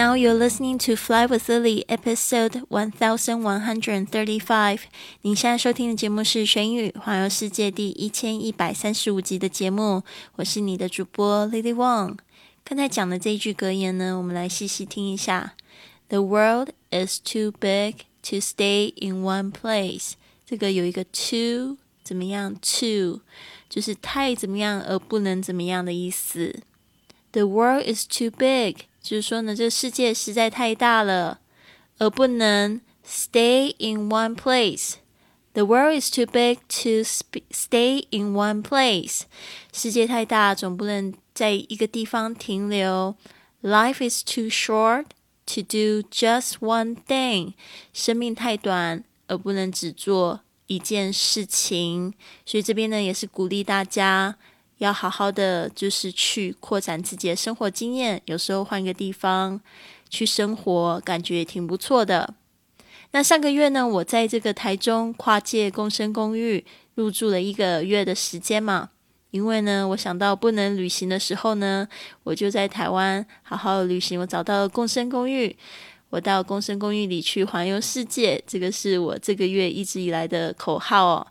Now you're listening to Fly with Lily, episode one thousand one hundred thirty-five. 您现在收听的节目是《玄宇环游世界》第一千一百三十五集的节目，我是你的主播 Lily Wong。刚才讲的这一句格言呢，我们来细细听一下。The world is too big to stay in one place。这个有一个 too 怎么样？too 就是太怎么样而不能怎么样的意思。The world is too big。 就是说呢，这个世界实在太大了，而不能 stay in one place。The world is too big to stay in one place。世界太大，总不能在一个地方停留。Life is too short to do just one thing。生命太短，而不能只做一件事情。所以这边呢，也是鼓励大家。要好好的，就是去扩展自己的生活经验。有时候换个地方去生活，感觉也挺不错的。那上个月呢，我在这个台中跨界共生公寓入住了一个月的时间嘛。因为呢，我想到不能旅行的时候呢，我就在台湾好好旅行。我找到了共生公寓，我到共生公寓里去环游世界。这个是我这个月一直以来的口号哦。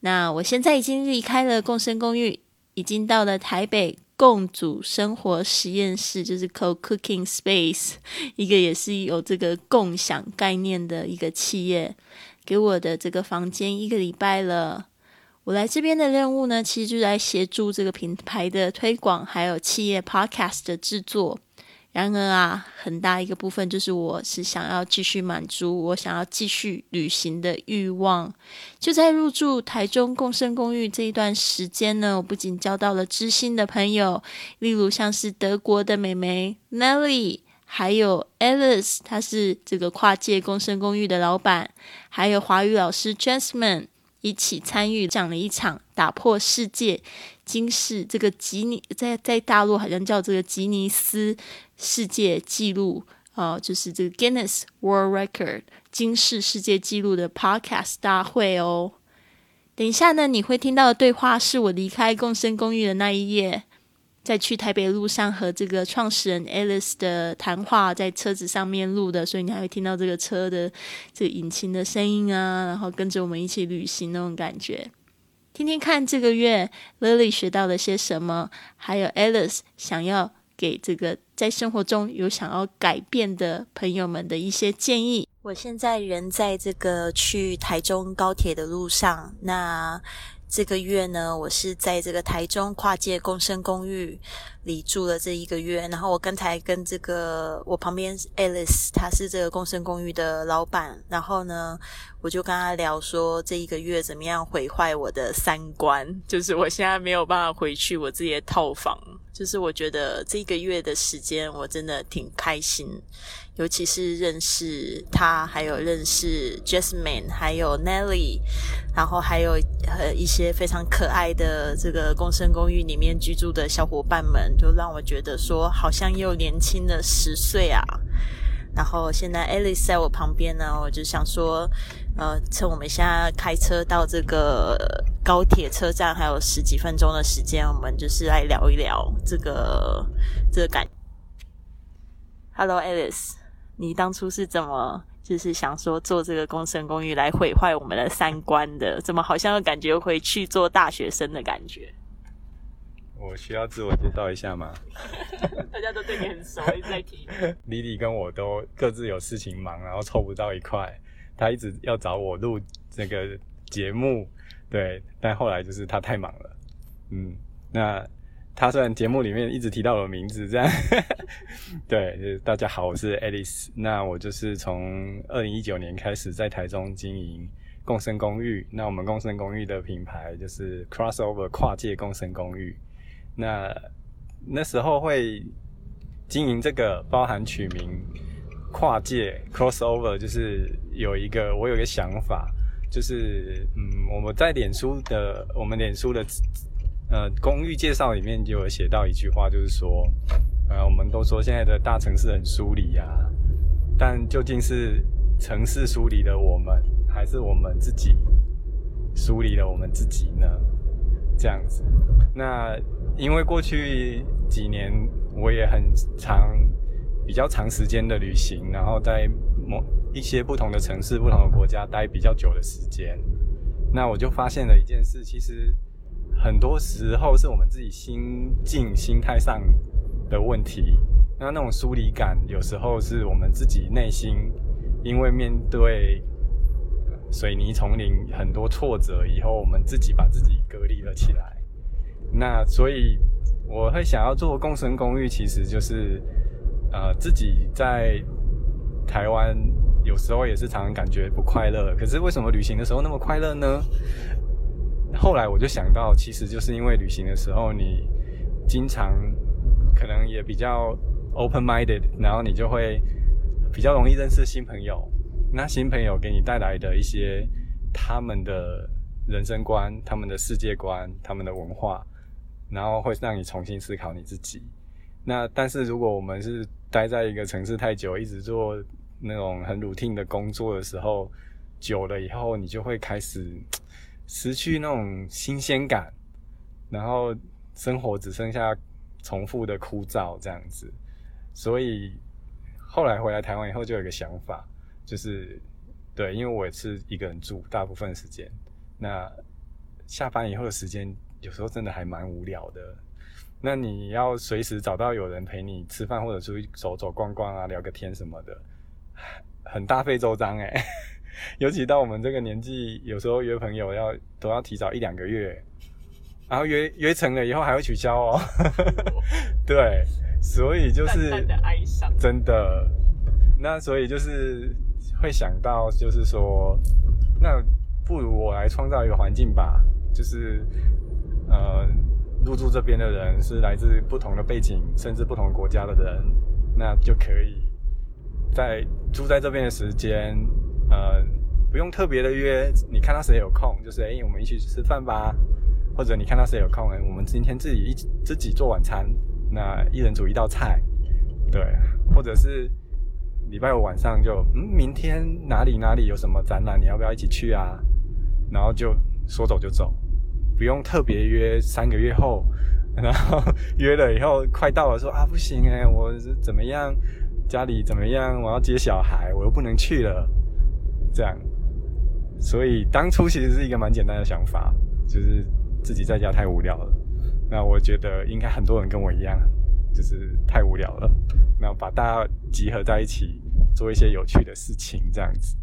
那我现在已经离开了共生公寓。已经到了台北共组生活实验室，就是 Co Cooking Space，一个也是有这个共享概念的一个企业，给我的这个房间一个礼拜了。我来这边的任务呢，其实就来协助这个品牌的推广，还有企业 Podcast 的制作。然而啊，很大一个部分就是我是想要继续满足我想要继续旅行的欲望。就在入住台中共生公寓这一段时间呢，我不仅交到了知心的朋友，例如像是德国的美眉 Nelly，还有 Alice，她是这个跨界共生公寓的老板，还有华语老师 Jasmine。一起参与讲了一场打破世界金世这个吉尼在在大陆好像叫这个吉尼斯世界纪录啊，就是这个 Guinness World Record 金世世界纪录的 Podcast 大会哦。等一下呢，你会听到的对话是我离开共生公寓的那一页。在去台北路上和这个创始人 Alice 的谈话，在车子上面录的，所以你还会听到这个车的这个引擎的声音啊，然后跟着我们一起旅行那种感觉。听听看，这个月 Lily 学到了些什么，还有 Alice 想要给这个在生活中有想要改变的朋友们的一些建议。我现在人在这个去台中高铁的路上，那。这个月呢，我是在这个台中跨界共生公寓里住了这一个月。然后我刚才跟这个我旁边 Alice，她是这个共生公寓的老板。然后呢，我就跟他聊说，这一个月怎么样毁坏我的三观，就是我现在没有办法回去我自己的套房。就是我觉得这一个月的时间，我真的挺开心。尤其是认识他，还有认识 Jasmine，还有 Nelly，然后还有呃一些非常可爱的这个共生公寓里面居住的小伙伴们，就让我觉得说好像又年轻了十岁啊。然后现在 Alice 在我旁边呢，我就想说，呃，趁我们现在开车到这个高铁车站还有十几分钟的时间，我们就是来聊一聊这个这个感。Hello Alice。你当初是怎么就是想说做这个共生公寓来毁坏我们的三观的？怎么好像又感觉回去做大学生的感觉？我需要自我介绍一下吗？大家都对你很熟，一直在提。李李跟我都各自有事情忙，然后凑不到一块。他一直要找我录这个节目，对，但后来就是他太忙了。嗯，那他虽然节目里面一直提到我的名字，这样，对，就是大家好，我是 Alice。那我就是从二零一九年开始在台中经营共生公寓。那我们共生公寓的品牌就是 Crossover 跨界共生公寓。那那时候会经营这个，包含取名跨界 Crossover，就是有一个我有一个想法，就是嗯，我们在脸书的我们脸书的。呃，公寓介绍里面就有写到一句话，就是说，呃，我们都说现在的大城市很疏离呀，但究竟是城市疏离了我们，还是我们自己疏离了我们自己呢？这样子。那因为过去几年我也很长、比较长时间的旅行，然后在某一些不同的城市、不同的国家待比较久的时间，那我就发现了一件事，其实。很多时候是我们自己心境、心态上的问题。那那种疏离感，有时候是我们自己内心因为面对水泥丛林很多挫折以后，我们自己把自己隔离了起来。那所以我会想要做共生公寓，其实就是呃自己在台湾有时候也是常常感觉不快乐。可是为什么旅行的时候那么快乐呢？后来我就想到，其实就是因为旅行的时候，你经常可能也比较 open minded，然后你就会比较容易认识新朋友。那新朋友给你带来的一些他们的人生观、他们的世界观、他们的文化，然后会让你重新思考你自己。那但是如果我们是待在一个城市太久，一直做那种很 routine 的工作的时候，久了以后，你就会开始。失去那种新鲜感，然后生活只剩下重复的枯燥这样子，所以后来回来台湾以后就有一个想法，就是对，因为我也是一个人住大部分时间，那下班以后的时间有时候真的还蛮无聊的，那你要随时找到有人陪你吃饭或者出去走走逛逛啊，聊个天什么的，很大费周章哎。尤其到我们这个年纪，有时候约朋友要都要提早一两个月，然后约约成了以后还会取消哦。对，所以就是真的，那所以就是会想到，就是说，那不如我来创造一个环境吧，就是呃，入住这边的人是来自不同的背景，甚至不同国家的人，那就可以在住在这边的时间。呃，不用特别的约，你看到谁有空，就是哎，我们一起去吃饭吧。或者你看到谁有空，哎，我们今天自己一自己做晚餐，那一人煮一道菜，对。或者是礼拜五晚上就，嗯，明天哪里哪里有什么展览，你要不要一起去啊？然后就说走就走，不用特别约三个月后，然后约了以后快到了说啊不行哎，我怎么样，家里怎么样，我要接小孩，我又不能去了。这样，所以当初其实是一个蛮简单的想法，就是自己在家太无聊了。那我觉得应该很多人跟我一样，就是太无聊了。那把大家集合在一起，做一些有趣的事情，这样子。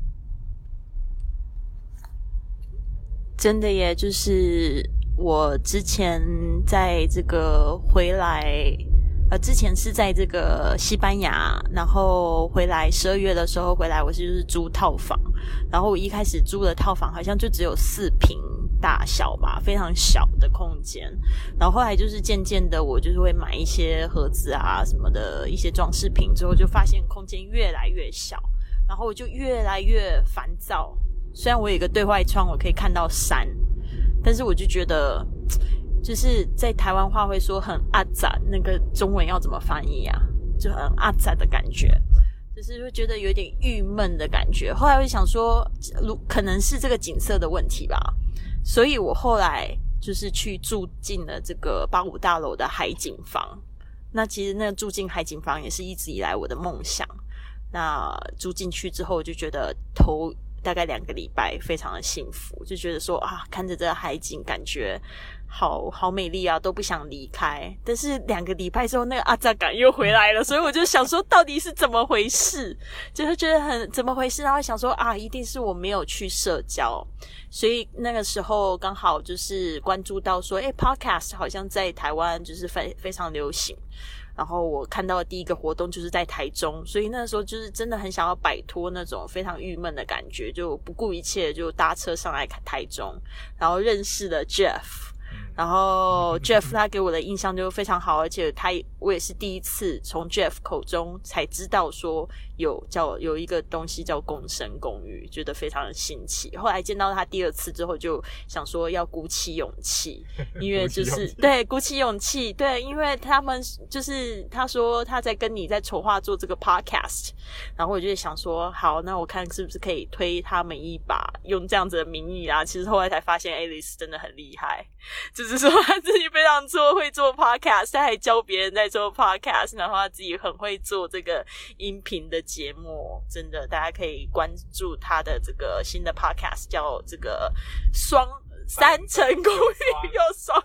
真的耶，就是我之前在这个回来。呃，之前是在这个西班牙，然后回来十二月的时候回来，我是就是租套房，然后我一开始租的套房好像就只有四平大小吧，非常小的空间。然后后来就是渐渐的，我就是会买一些盒子啊什么的一些装饰品，之后就发现空间越来越小，然后我就越来越烦躁。虽然我有一个对外窗，我可以看到山，但是我就觉得。就是在台湾话会说很阿杂，那个中文要怎么翻译啊？就很阿杂的感觉，就是会觉得有点郁闷的感觉。后来我想说，如可能是这个景色的问题吧，所以我后来就是去住进了这个八五大楼的海景房。那其实那住进海景房也是一直以来我的梦想。那住进去之后，就觉得头大概两个礼拜非常的幸福，就觉得说啊，看着这个海景，感觉。好好美丽啊，都不想离开。但是两个礼拜之后，那个阿扎感又回来了，所以我就想说，到底是怎么回事？就是觉得很怎么回事，然后想说啊，一定是我没有去社交。所以那个时候刚好就是关注到说，哎，Podcast 好像在台湾就是非非常流行。然后我看到的第一个活动就是在台中，所以那时候就是真的很想要摆脱那种非常郁闷的感觉，就不顾一切就搭车上来台中，然后认识了 Jeff。然后 Jeff 他给我的印象就非常好，而且他我也是第一次从 Jeff 口中才知道说有叫有一个东西叫共生公寓，觉得非常的新奇。后来见到他第二次之后，就想说要鼓起勇气，因为就是 对鼓起勇气，对，因为他们就是他说他在跟你在筹划做这个 podcast，然后我就想说好，那我看是不是可以推他们一把，用这样子的名义啊。其实后来才发现，Alice 真的很厉害。就是说他自己非常做会做 podcast，他还教别人在做 podcast，然后他自己很会做这个音频的节目，真的大家可以关注他的这个新的 podcast，叫这个双。三层公寓又双，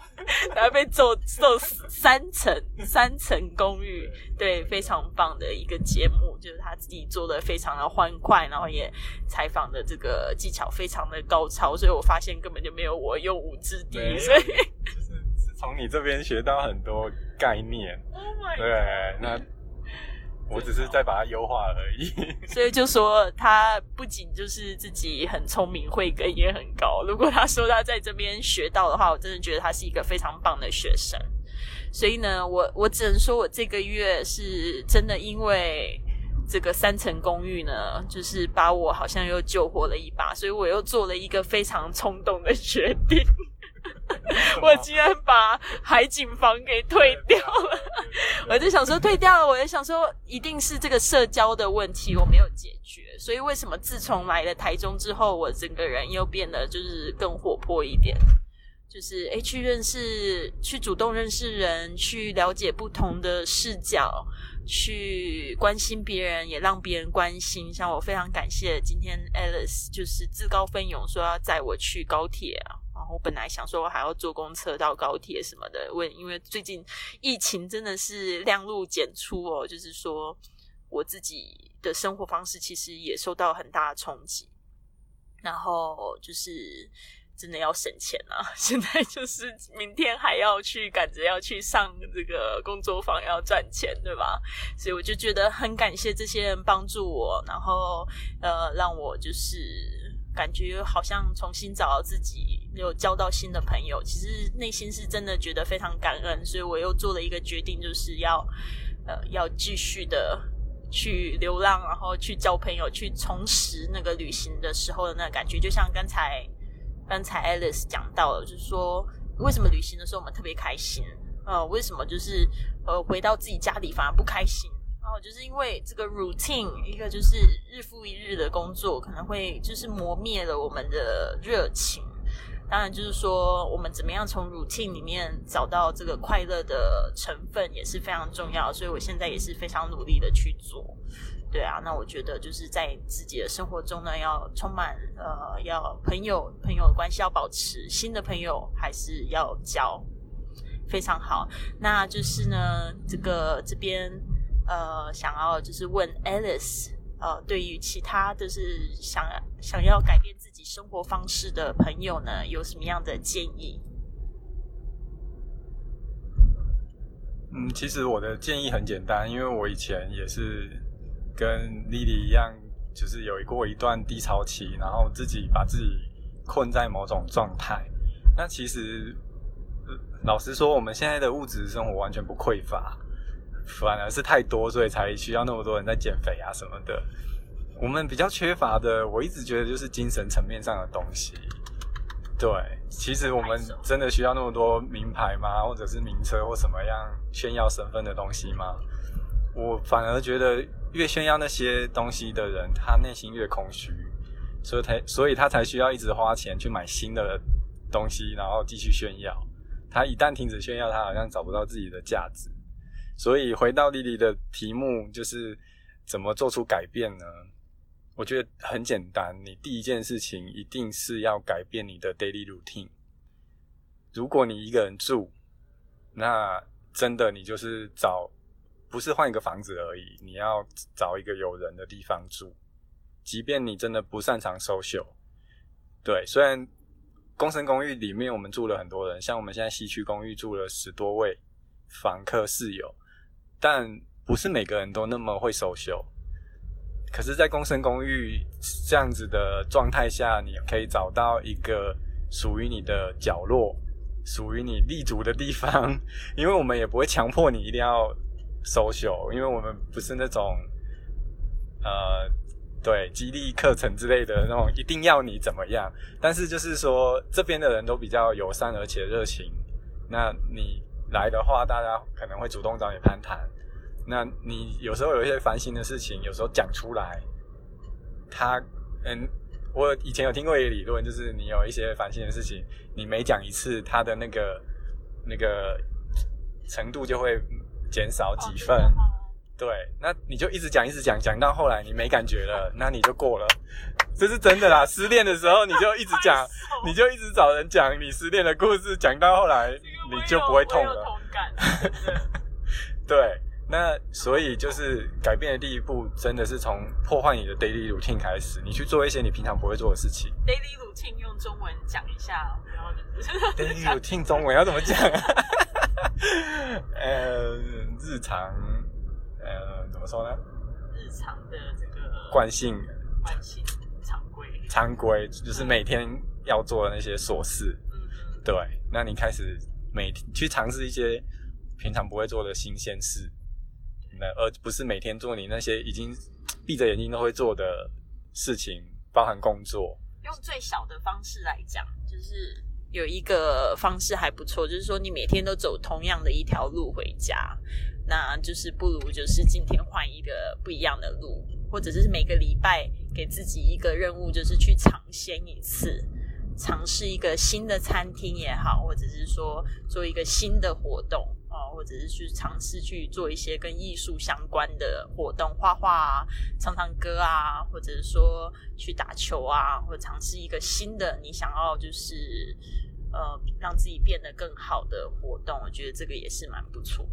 然后被揍揍死三层三层公寓，对，非常棒的一个节目，就是他自己做的非常的欢快，然后也采访的这个技巧非常的高超，所以我发现根本就没有我用武之地，所以就是从你这边学到很多概念，对，那。我只是在把它优化而已，所以就说他不仅就是自己很聪明，慧根也很高。如果他说他在这边学到的话，我真的觉得他是一个非常棒的学生。所以呢，我我只能说我这个月是真的因为这个三层公寓呢，就是把我好像又救活了一把，所以我又做了一个非常冲动的决定。我竟然把海景房给退掉了，我就想说退掉了，我就想说一定是这个社交的问题我没有解决，所以为什么自从来了台中之后，我整个人又变得就是更活泼一点，就是诶去认识，去主动认识人，去了解不同的视角，去关心别人，也让别人关心。像我非常感谢今天 Alice 就是自告奋勇说要载我去高铁啊。我本来想说，我还要坐公车到高铁什么的。问，因为最近疫情真的是量入简出哦，就是说我自己的生活方式其实也受到很大的冲击。然后就是真的要省钱啊！现在就是明天还要去赶着要去上这个工作坊，要赚钱，对吧？所以我就觉得很感谢这些人帮助我，然后呃，让我就是感觉好像重新找到自己。有交到新的朋友，其实内心是真的觉得非常感恩，所以我又做了一个决定，就是要呃要继续的去流浪，然后去交朋友，去重拾那个旅行的时候的那个感觉。就像刚才刚才 Alice 讲到了，就是说为什么旅行的时候我们特别开心，呃，为什么就是呃回到自己家里反而不开心？然后就是因为这个 routine，一个就是日复一日的工作，可能会就是磨灭了我们的热情。当然，就是说，我们怎么样从 routine 里面找到这个快乐的成分也是非常重要。所以我现在也是非常努力的去做。对啊，那我觉得就是在自己的生活中呢，要充满呃，要朋友朋友的关系要保持，新的朋友还是要交，非常好。那就是呢，这个这边呃，想要就是问 Alice。呃，对于其他就是想想要改变自己生活方式的朋友呢，有什么样的建议？嗯，其实我的建议很简单，因为我以前也是跟莉莉一样，就是有过一段低潮期，然后自己把自己困在某种状态。那其实老实说，我们现在的物质生活完全不匮乏。反而是太多，所以才需要那么多人在减肥啊什么的。我们比较缺乏的，我一直觉得就是精神层面上的东西。对，其实我们真的需要那么多名牌吗？或者是名车或什么样炫耀身份的东西吗？我反而觉得越炫耀那些东西的人，他内心越空虚，所以他所以他才需要一直花钱去买新的东西，然后继续炫耀。他一旦停止炫耀，他好像找不到自己的价值。所以回到莉莉的题目，就是怎么做出改变呢？我觉得很简单，你第一件事情一定是要改变你的 daily routine。如果你一个人住，那真的你就是找不是换一个房子而已，你要找一个有人的地方住。即便你真的不擅长 social，对，虽然公生公寓里面我们住了很多人，像我们现在西区公寓住了十多位房客室友，但不是每个人都那么会手修。可是，在共生公寓这样子的状态下，你可以找到一个属于你的角落，属于你立足的地方。因为我们也不会强迫你一定要手修因为我们不是那种呃。对，激励课程之类的那种，一定要你怎么样？但是就是说，这边的人都比较友善而且热情。那你来的话，大家可能会主动找你攀谈。那你有时候有一些烦心的事情，有时候讲出来，他嗯，我以前有听过一个理论，就是你有一些烦心的事情，你每讲一次，他的那个那个程度就会减少几分。对，那你就一直讲，一直讲，讲到后来你没感觉了，那你就过了，这是真的啦。失恋的时候你就一直讲，你就一直找人讲你失恋的故事，讲到后来你就不会痛了。对，那所以就是改变的第一步，真的是从破坏你的 daily routine 开始，你去做一些你平常不会做的事情。daily routine 用中文讲一下，然后就是 daily routine 中文要怎么讲？呃，日常。呃，怎么说呢？日常的这个惯性，惯性常规，常规就是每天要做的那些琐事。嗯，对。那你开始每天去尝试一些平常不会做的新鲜事，那而不是每天做你那些已经闭着眼睛都会做的事情，包含工作。用最小的方式来讲，就是有一个方式还不错，就是说你每天都走同样的一条路回家。那就是不如就是今天换一个不一样的路，或者是每个礼拜给自己一个任务，就是去尝鲜一次，尝试一个新的餐厅也好，或者是说做一个新的活动哦，或者是去尝试去做一些跟艺术相关的活动，画画啊，唱唱歌啊，或者是说去打球啊，或者尝试一个新的你想要就是呃让自己变得更好的活动，我觉得这个也是蛮不错。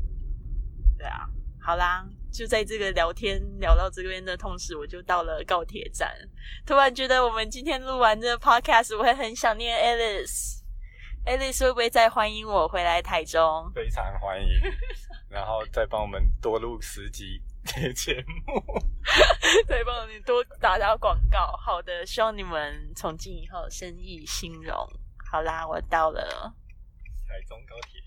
对啊，好啦，就在这个聊天聊到这边的同时，我就到了高铁站。突然觉得我们今天录完这个 podcast，我会很想念 Alice。Alice 会不会再欢迎我回来台中？非常欢迎，然后再帮我们多录十集节目，再帮你多打打广告。好的，希望你们从今以后生意兴隆。好啦，我到了台中高铁。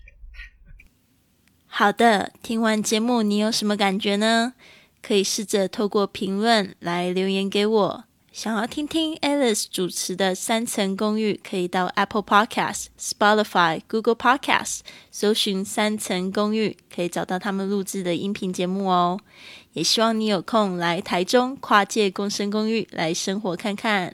好的，听完节目你有什么感觉呢？可以试着透过评论来留言给我。想要听听 Alice 主持的三层公寓，可以到 Apple Podcast、Spotify、Google Podcast 搜寻“三层公寓”，可以找到他们录制的音频节目哦。也希望你有空来台中跨界共生公寓来生活看看。